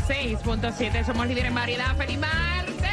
106.7 somos líderes en variedad. ¡Feliz martes!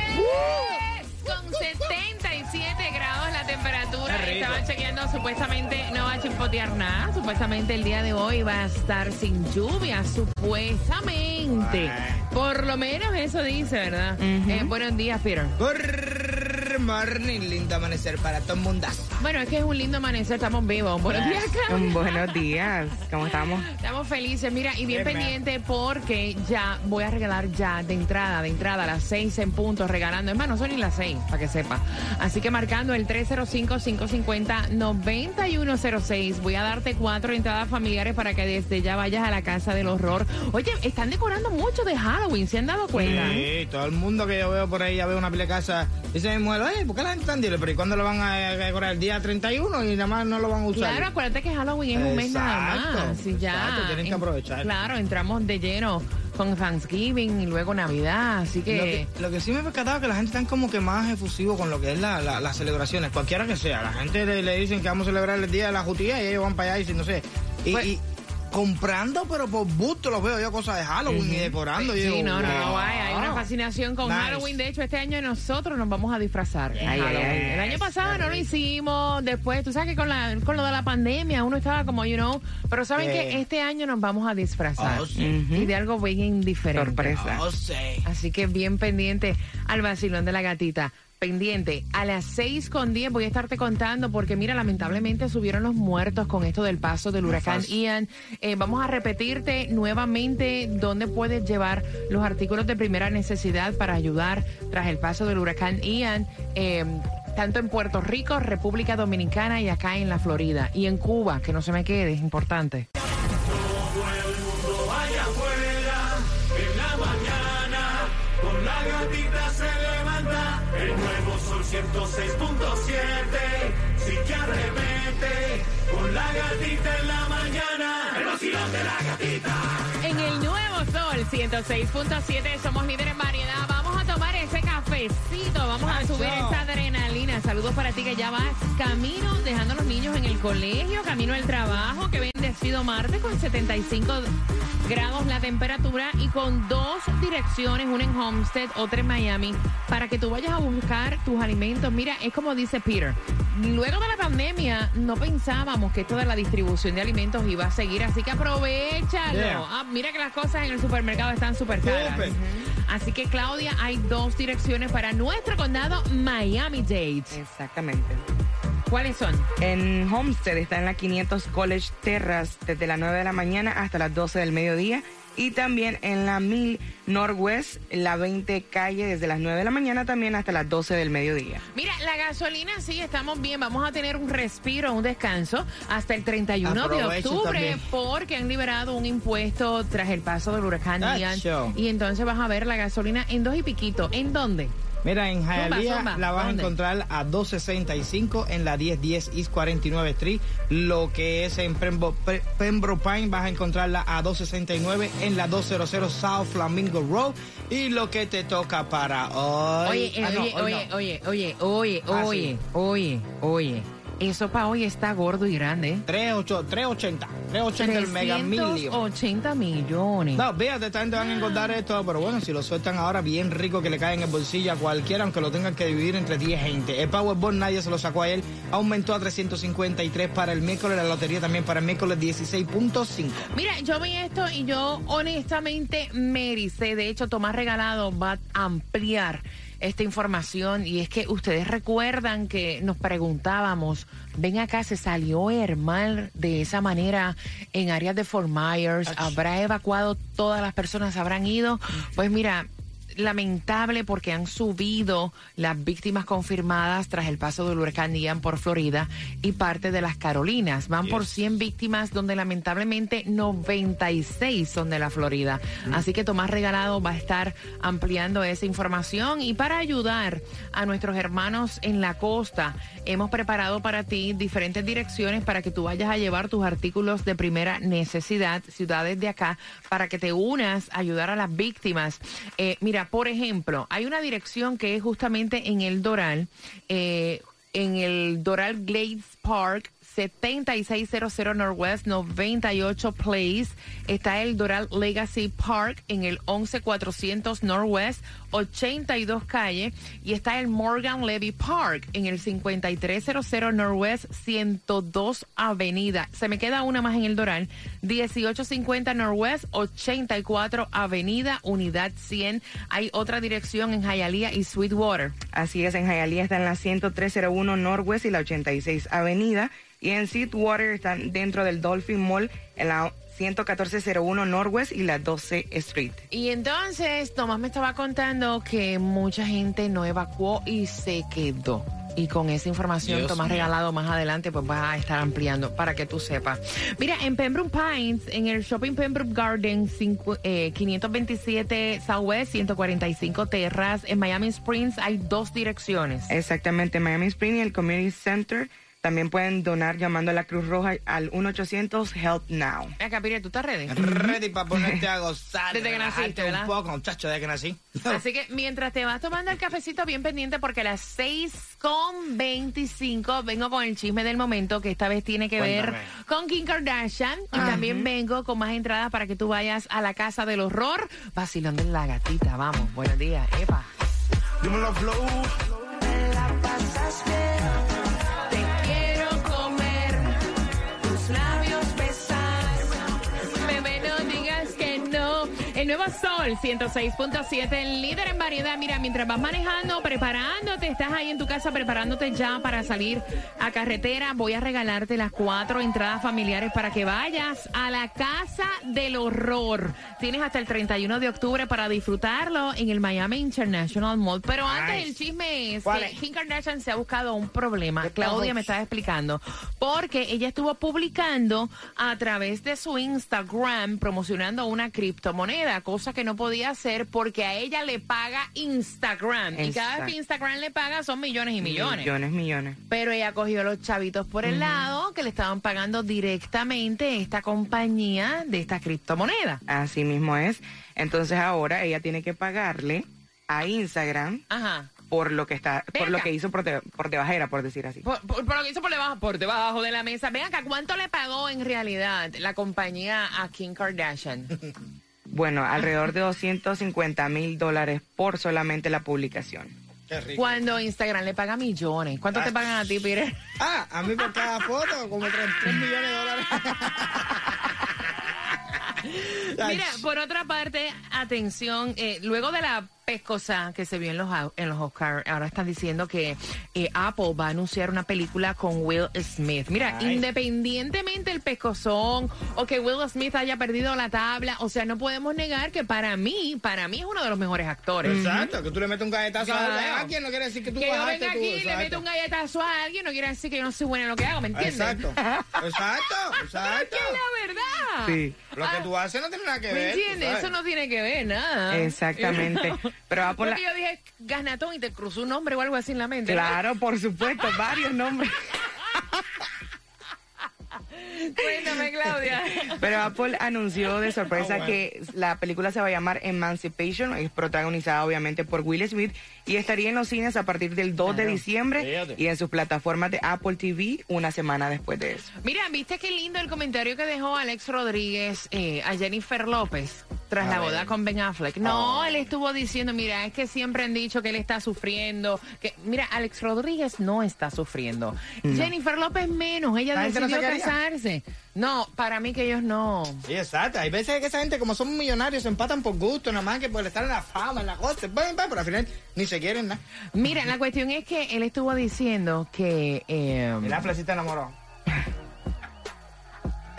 Con 77 grados la temperatura. Estaban chequeando, supuestamente no va a chispotear nada. Supuestamente el día de hoy va a estar sin lluvia. Supuestamente. Por lo menos eso dice, ¿verdad? Eh, buenos días, Peter. Good morning, lindo amanecer para todo el mundo. Bueno, es que es un lindo amanecer. Estamos vivos. Buenos días, Claudia. Buenos días, ¿cómo estamos? Estamos felices, mira, y bien Bien, pendiente porque ya voy a regalar ya de entrada, de entrada a las seis en puntos, regalando. Es más, no son ni las seis, para que sepa. Así que marcando el 305-550-9106, voy a darte cuatro entradas familiares para que desde ya vayas a la casa del horror. Oye, están decorando mucho de Halloween, ¿se han dado cuenta? Sí, todo el mundo que yo veo por ahí, ya veo una pila de casa, dice mi mujer, oye, ¿por qué la gente tan dile? Pero ¿y cuándo lo van a decorar? El día 31 y nada más no lo van a usar. Claro, acuérdate que Halloween es un mes nada más. Y ya, exacto, tienen que en- aprovechar. Claro, entramos de lleno con Thanksgiving y luego Navidad, así Lo que... lo que sí me he percatado es que la gente está como que más efusivo con lo que es la- la- las celebraciones, cualquiera que sea. La gente le, le dicen que vamos a celebrar el día de la jutía y ellos van para allá y dicen, no sé. Y, Pues- y comprando, pero por gusto los veo yo cosas de Halloween y decorando. y Sí, digo, no, no, no, wow. hay, fascinación con Nice. Halloween. De hecho, este año nosotros nos vamos a disfrazar. en Ay, ay, Halloween. ay. El año pasado no lo hicimos. Después, tú sabes que con, la, con lo de la pandemia uno estaba como, you know. Pero saben que este año nos vamos a disfrazar. Oh, sí. Y de algo bien diferente. Sorpresa. Sé. Así que bien pendiente al vacilón de la gatita. Pendiente, a las 6 con 10 voy a estarte contando porque mira, lamentablemente subieron los muertos con esto del paso del huracán. Ian. Eh, vamos a repetirte nuevamente dónde puedes llevar los artículos de primera necesidad para ayudar tras el paso del huracán Ian. eh, tanto en Puerto Rico, República Dominicana y acá en la Florida. Y en Cuba, que no se me quede, es importante. 106.7. Sí que arremete. Con la gatita en la mañana. El vacilón de la gatita. En el nuevo Sol 106.7 somos líderes en variedad. Vamos a tomar ese cafecito, vamos a subir esa adrenalina. Saludos para ti que ya vas camino, dejando a los niños en el colegio, camino al trabajo, que bendecido martes con 75 grados la temperatura y con dos direcciones, una en Homestead, otra en Miami, para que tú vayas a buscar tus alimentos. Mira, es como dice Peter. Luego de la pandemia no pensábamos que esto de la distribución de alimentos iba a seguir, así que aprovechalo. Yeah. Ah, mira que las cosas en el supermercado están súper caras. Así que Claudia, hay dos direcciones para nuestro condado Miami-Dade. Exactamente. ¿Cuáles son? En Homestead está en la 500 College Terrace desde las 9 de la mañana hasta las 12 del mediodía. Y también en la 1000 Northwest, la 20 calle desde las 9 de la mañana también hasta las 12 del mediodía. Mira, la gasolina sí, estamos bien. Vamos a tener un respiro, un descanso hasta el 31 de Aprovechen octubre también. porque han liberado un impuesto tras el paso del huracán Ian. Y entonces vas a ver la gasolina en dos y piquito. ¿En dónde? Mira, en Hialeah zumba. la vas a encontrar a 265 en la 1010 East 49 Street. Lo que es en Pembro- Pe- Pembroke Pine vas a encontrarla a 269 en la 200 South Flamingo Road. Y lo que te toca para hoy. Oye, Ah, no, oye, hoy oye, no. oye, oye, oye, Ah, oye, sí. oye, oye. Eso para hoy está gordo y grande. 38 380. 380 el mega millio. 380 millones. No, fíjate, esta gente van a engordar esto, pero bueno, si lo sueltan ahora, bien rico que le cae en el bolsillo a cualquiera, aunque lo tengan que dividir entre 10 gente. El Powerball nadie se lo sacó a él, aumentó a 353 para el miércoles, la lotería también para el miércoles 16.5. Mira, yo vi esto y yo honestamente me ericé. De hecho, Tomás Regalado va a ampliar esta información y es que ustedes recuerdan que nos preguntábamos, ven acá, se salió Hermal de esa manera en áreas de Fort Myers, habrá evacuado todas las personas, habrán ido. Pues mira, lamentable porque han subido las víctimas confirmadas tras el paso del huracán Ian por Florida y parte de las Carolinas. Van por 100 víctimas donde lamentablemente 96 son de la Florida. Así que Tomás Regalado va a estar ampliando esa información y para ayudar a nuestros hermanos en la costa, hemos preparado para ti diferentes direcciones para que tú vayas a llevar tus artículos de primera necesidad, ciudades de acá, para que te unas a ayudar a las víctimas. Eh, mira, por ejemplo, hay una dirección que es justamente en el Doral, eh, en el Doral Glades Park, 7600 Northwest 98 Place. Está el Doral Legacy Park en el 11400 Northwest 82 Calle. Y está el Morgan Levy Park en el 5300 Northwest 102 Avenida. Se me queda una más en el Doral. 1850 Northwest 84 Avenida, Unidad 100. Hay otra dirección en Hialeah y Sweetwater. Así es, en Hialeah está en la 10301 Northwest y la 86 Avenida. Y en Sweetwater están dentro del Dolphin Mall en la 11401 Northwest y la 12 Street. Y entonces Tomás me estaba contando que mucha gente no evacuó y se quedó. Y con esa información, Dios Tomás mío. regalado más adelante, pues vas a estar ampliando para que tú sepas. Mira, en Pembroke Pines, en el Shopping Pembroke Garden, cinco- eh, 527 Southwest, 145 Terras, en Miami Springs hay dos direcciones. Exactamente, Miami Spring y el Community Center también pueden donar llamando a la Cruz Roja al 1-800 Help Now. Acá, Pire, ¿tú estás ready? Ready para ponerte a gozar. Desde que naciste, un ¿verdad? poco, muchacho, desde que nací. Así que mientras te vas tomando el cafecito bien pendiente porque a las 6 con 25 vengo con el chisme del momento que esta vez tiene que ver con Kim Kardashian y también vengo con más entradas para que tú vayas a la casa del horror. Vacilón de la gatita, vamos, buenos días, Epa. Dímelo, Flow. Sol 106.7, el líder en variedad. Mira, mientras vas manejando, preparándote, estás ahí en tu casa preparándote ya para salir a carretera, voy a regalarte las cuatro entradas familiares para que vayas a la Casa del Horror. Tienes hasta el 31 de octubre para disfrutarlo en el Miami International Mall. Pero antes Nice. el chisme es ¿Cuál que es? Kim Kardashian se ha buscado un problema. Claudia me estaba explicando. Porque ella estuvo publicando a través de su Instagram promocionando una criptomoneda, cosa que no podía hacer porque a ella le paga Instagram. Y cada vez que. Instagram le paga son millones y millones. Millones, millones. Pero ella cogió los chavitos por el lado que le estaban pagando directamente esta compañía de esta criptomoneda. Así mismo es. Entonces ahora ella tiene que pagarle a Instagram Ajá. por lo que está, por lo que hizo por, de- por debajera, por decir así. Por, por- por lo que hizo por debajo, por debajo de la mesa. Ven acá, ¿cuánto le pagó en realidad la compañía a Kim Kardashian? Bueno, alrededor de 250 mil dólares por solamente la publicación. Qué rico. Cuando Instagram le paga millones. ¿Cuánto te pagan a ti, Peter? Ah, a mí por cada foto, como 3, millones de dólares. Mira, por otra parte, atención, eh, luego de la pescosa que se vio en los, en los Oscars, ahora están diciendo que eh, Apple va a anunciar una película con Will Smith. Mira, Ay. independientemente el pescozón o que Will Smith haya perdido la tabla, o sea, no podemos negar que para mí, para mí es uno de los mejores actores. Exacto, que tú le metes un galletazo Claro. a alguien no quiere decir que tú Que yo venga aquí y le exacto. meto un galletazo a alguien no quiere decir que yo no soy buena en lo que hago, ¿me entiendes? Exacto, exacto, Pero es exacto. que es la verdad. Sí. Lo que tú haces no tiene nada que ¿Me ver. tú entiendes? Eso no tiene que ver nada. Exactamente. Pero Apple, Porque yo dije Gasnatón y te cruzó un nombre o algo así en la mente. ¿no? claro, por supuesto, varios nombres. Cuéntame, Claudia. Pero Apple anunció de sorpresa Ah, bueno. que la película se va a llamar Emancipation, es protagonizada obviamente por Will Smith y estaría en los cines a partir del 2 de diciembre Fíjate. y en sus plataformas de Apple TV una semana después de eso. Mira, ¿viste qué lindo el comentario que dejó Alex Rodríguez eh, a Jennifer López tras A la ver. boda con Ben Affleck? No, él estuvo diciendo, mira, es que siempre han dicho que él está sufriendo. que Mira, Alex Rodríguez no está sufriendo. Jennifer López menos, ella La no decidió casarse. No, para mí que ellos no. Sí, exacto. Hay veces que esa gente, como son millonarios, se empatan por gusto, nada más que por estar en la fama, en la cosa. Bueno, pero al final ni se quieren nada. Mira, la cuestión es que él estuvo diciendo que... eh, Y la flecita enamoró.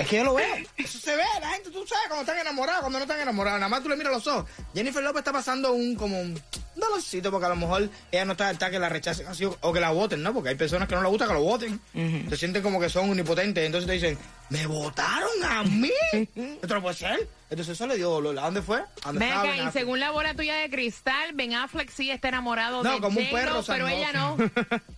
Es que yo lo veo. Eso se ve, la gente, tú sabes, cuando están enamorados, cuando no están enamorados. Nada más tú le miras los ojos. Jennifer López está pasando un como un dolorcito porque a lo mejor ella no está está que la rechacen así o, que la voten, ¿no? Porque hay personas que no les gusta que lo voten. Se sienten como que son omnipotentes. Entonces te dicen, ¿me votaron a mí? Esto no puede ser. Entonces eso le dio dolor. ¿A dónde fue? ¿A dónde Ven estaba acá, Ben y Affleck? según la bola tuya de cristal, Ben Affleck sí está enamorado No, de como un perro pero ella no.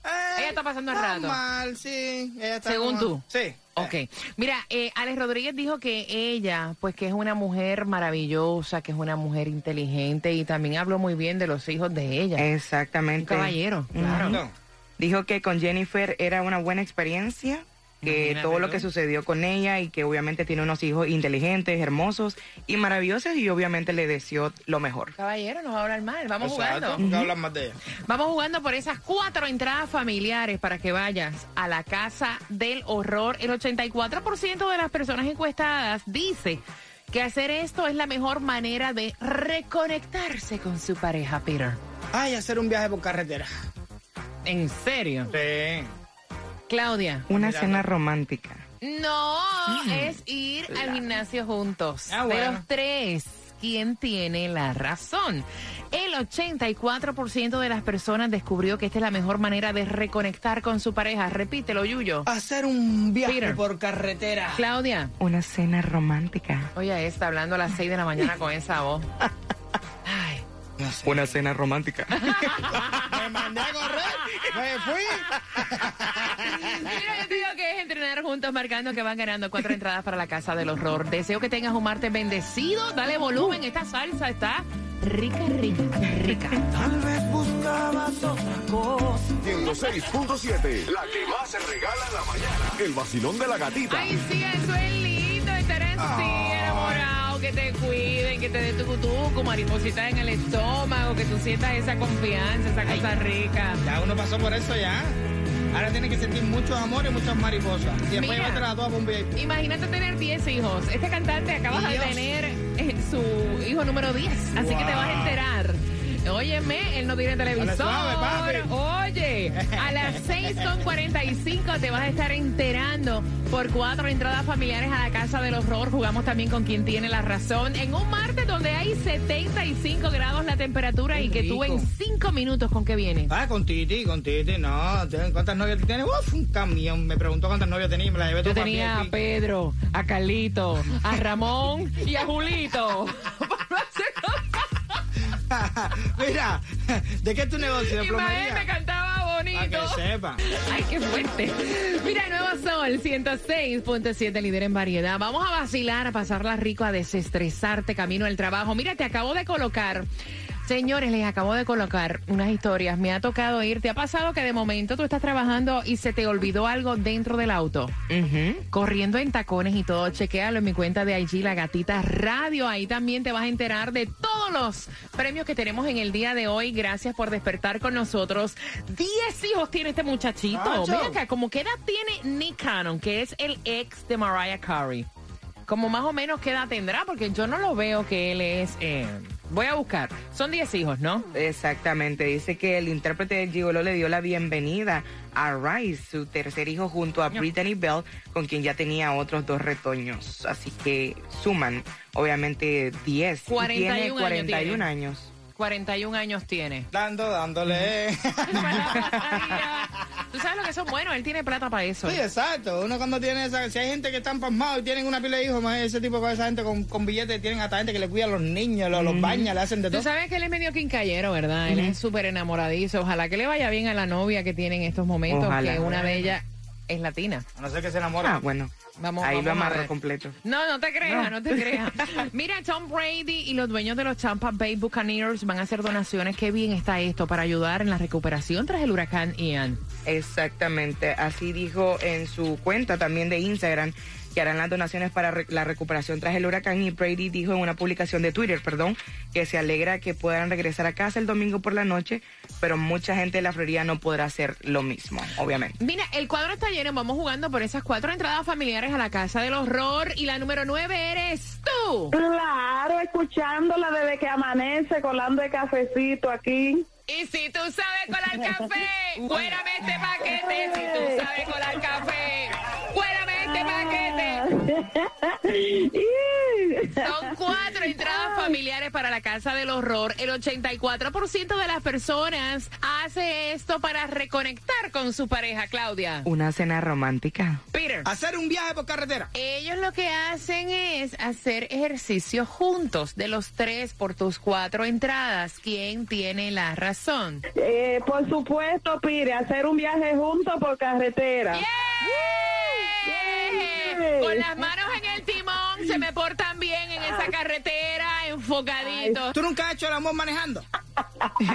Eh, Ella está pasando el rato. Normal, sí. Ella está Según como- tú. Sí. Ok. Mira, eh, Alex Rodríguez dijo que ella, pues que es una mujer maravillosa, que es una mujer inteligente y también habló muy bien de los hijos de ella. Exactamente. Un caballero, claro. No. Dijo que con Jennifer era una buena experiencia, que Imagínate todo lo tú. que sucedió con ella y que obviamente tiene unos hijos inteligentes, hermosos y maravillosos y obviamente le deseó lo mejor. Caballero, no va a hablar mal. Vamos Exacto. jugando. ¿Por qué hablan más de ella? Vamos jugando por esas cuatro entradas familiares para que vayas a la casa del horror. El 84% de las personas encuestadas dice que hacer esto es la mejor manera de reconectarse con su pareja, Peter. Ay, hacer un viaje por carretera. ¿En serio? Sí. Claudia. Una cena romántica. No, es ir al gimnasio juntos. Ah, De bueno. los tres, ¿quién tiene la razón? El 84% de las personas descubrió que esta es la mejor manera de reconectar con su pareja. Repítelo, Yuyo. Hacer un viaje Peter. por carretera. Claudia. Una cena romántica. Oye, está hablando a las 6 de la mañana con esa voz. Una cena romántica. Me mandé a correr. Me fui. Mira, yo te digo que es entrenar juntos marcando que van ganando cuatro entradas para la casa del horror. Deseo que tengas un martes bendecido. Dale volumen, esta salsa está rica, rica, rica. Tal vez buscabas otra cosa. 106.7, la que más se regala en la mañana. El vacilón de la gatita. Ay, sí, eso es lindo, estar así, Ah. Que te cuiden, que te dé tu cutuco, mariposita en el estómago, que tú sientas esa confianza, esa cosa rica. Ya uno pasó por eso ya. Ahora tiene que sentir muchos amores y muchas mariposas. Y después Mira. a por un VIP. Imagínate tener 10 hijos. Este cantante acaba de tener eh, su hijo número 10, así que te vas a enterar. Óyeme, él no tiene televisor. suave. Oye, a las 6.45 te vas a estar enterando por cuatro entradas familiares a la Casa del Horror. Jugamos también con quien tiene la razón. En un martes donde hay 75 grados la temperatura Qué y que tú en rico. 5 minutos con qué viene. Ah, con Titi, con Titi, no. ¿Cuántas novias tienes? Uf, un camión. Me preguntó cuántas novias tenía y me la llevé Yo tenía a. Pedro, a Carlito, a Ramón y a Julito. Mira, ¿de qué es tu negocio? ¿De me cantaba Para bonito. que sepa. Ay, qué fuerte. Mira, Nuevo Sol 106.7, líder en variedad. Vamos a vacilar, a pasarla rico, a desestresarte camino al trabajo. Mira, te acabo de colocar. Señores, les acabo de colocar unas historias. Me ha tocado ir. ¿Te ha pasado que de momento tú estás trabajando y se te olvidó algo dentro del auto? Corriendo en tacones y todo. Chequéalo en mi cuenta de IG, La Gatita Radio. Ahí también te vas a enterar de todos los premios que tenemos en el día de hoy. Gracias por despertar con nosotros. Diez hijos tiene este muchachito. Mira acá, como qué edad tiene Nick Cannon, que es el ex de Mariah Carey. Como más o menos qué edad tendrá, porque yo no lo veo que él es... eh, voy a buscar. Son 10 hijos, ¿no? Exactamente, dice que el intérprete de Gigolo le dio la bienvenida a Rice, su tercer hijo, junto a Brittany Bell, con quien ya tenía otros dos retoños. Así que suman, obviamente, 10. Y 41 tiene años 41 tiene. años. 41 años tiene. Dando, dándole. Tú sabes lo que son buenos, él tiene plata para eso. Sí, exacto. Uno cuando tiene esa, si hay gente que están pasmados y tienen una pila de hijos, más ese tipo de cosas, esa gente con, con billetes, tienen hasta gente que le cuida a los niños, los, los baña, le hacen de Tú todo. sabes que él es medio quincallero, ¿verdad? Él es súper enamoradizo. Ojalá que le vaya bien a la novia que tiene en estos momentos, Ojalá. que una de ellas es latina. A no ser que se enamora. Ah, bueno. Vamos, Ahí lo vamos a amarro ver. completo. No, no te creas, no, te creas. Mira, Tom Brady y los dueños de los Tampa Bay Buccaneers van a hacer donaciones. Qué bien está esto para ayudar en la recuperación tras el huracán Ian. Exactamente, así dijo en su cuenta también de Instagram que harán las donaciones para re- la recuperación tras el huracán y Brady dijo en una publicación de Twitter, perdón, que se alegra que puedan regresar a casa el domingo por la noche, pero mucha gente de la Florida no podrá hacer lo mismo, obviamente. Mira, el cuadro está lleno. Vamos jugando por esas cuatro entradas familiares a la casa del horror. Y la número nueve eres tú. Claro, escuchándola desde que amanece, colando el cafecito aquí. Y si tú sabes colar café, cuérame este paquete. Son cuatro entradas familiares para la Casa del Horror. El 84% de las personas hace esto para reconectar con su pareja, Claudia. Una cena romántica. Peter. Hacer un viaje por carretera. Ellos lo que hacen es hacer ejercicio juntos de los tres por tus cuatro entradas. ¿Quién tiene la razón? eh, por supuesto, Pire, hacer un viaje juntos por carretera. ¡Yeah! Con las manos en el timón, se me portan bien en esa carretera, enfocaditos. ¿Tú nunca has hecho el amor manejando? Dilo,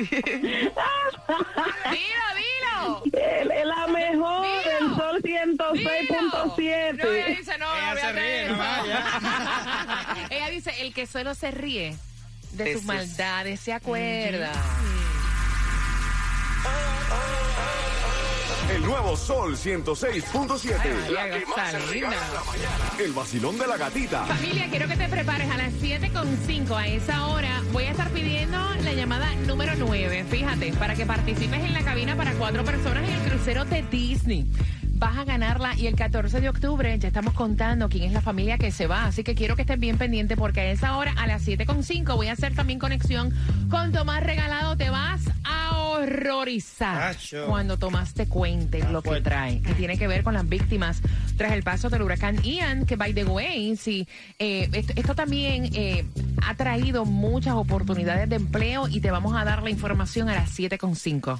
dilo. El- el- la mejor, Dilo. el sol Dilo. No, ella 106.7. dice, no, Ella se ríe, no vaya. ella dice, el que solo se ríe de De sus sus- maldades se acuerda. El nuevo Sol 106.7. Ay, La que más se regala en la mañana. El vacilón de la gatita. Familia, quiero que te prepares a las 7.5 a esa hora. Voy a estar pidiendo la llamada número 9. Fíjate, para que participes en la cabina para cuatro personas en el crucero de Disney. Vas a ganarla y el 14 de octubre ya estamos contando quién es la familia que se va. Así que quiero que estés bien pendiente porque a esa hora, a las 7.5, voy a hacer también conexión con Tomás Regalado. Te vas a horrorizar Acho. cuando Tomás te cuente lo que trae, que tiene que ver con las víctimas tras el paso del huracán Ian, que by the way, sí, eh, esto, esto también eh, ha traído muchas oportunidades de empleo y te vamos a dar la información a las 7.5.